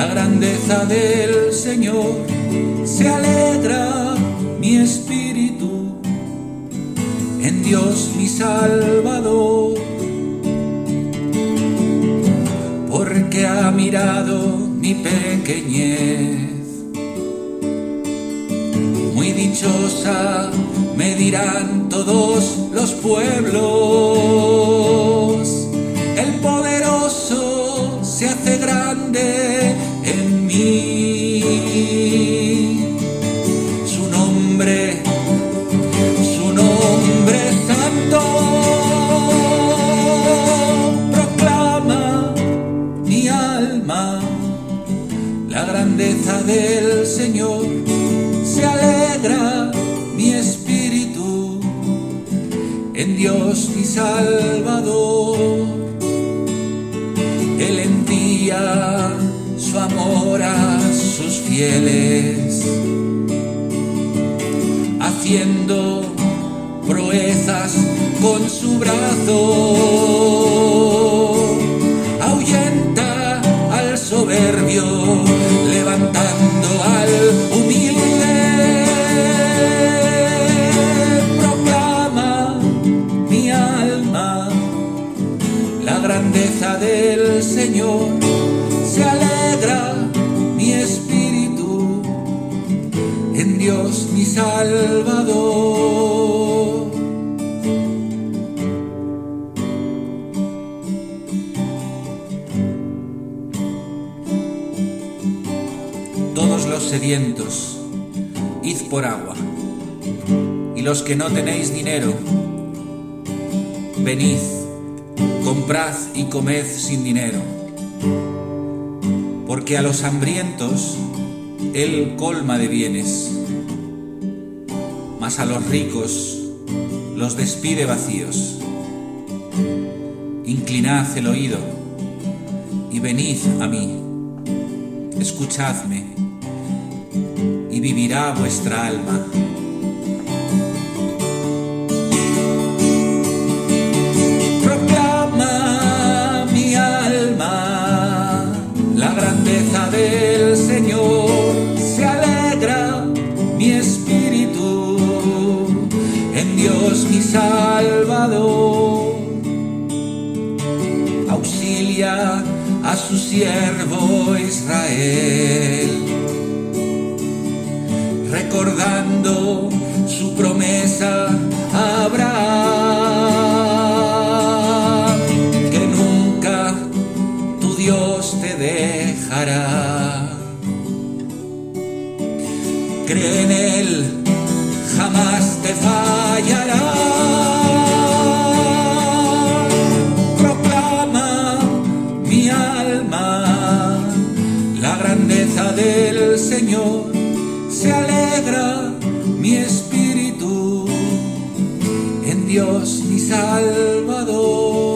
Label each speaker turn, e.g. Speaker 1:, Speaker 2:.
Speaker 1: la grandeza del Señor, se alegra mi espíritu. En Dios mi Salvador, porque ha mirado mi pequeñez. Muy dichosa me dirán todos los pueblos, el poderoso se hace grande en mí. Su nombre, su nombre santo, proclama mi alma la grandeza del Señor, se alegra mi espíritu en Dios mi Salvador. Su amor a sus fieles, haciendo proezas con su brazo. Ahuyenta al soberbio, levantando al humilde. Proclama mi alma la grandeza del Señor, se Dios mi Salvador. Todos los sedientos, id por agua, y los que no tenéis dinero, venid comprad y comed sin dinero, porque a los hambrientos Él colma de bienes, a los ricos los despide vacíos. Inclinad el oído y venid a mí, escuchadme y vivirá vuestra alma. A su siervo Israel, recordando su promesa a Abraham, que nunca tu Dios te dejará. Cree en Él, jamás te fallará. Grandeza del Señor, se alegra mi espíritu en Dios mi Salvador.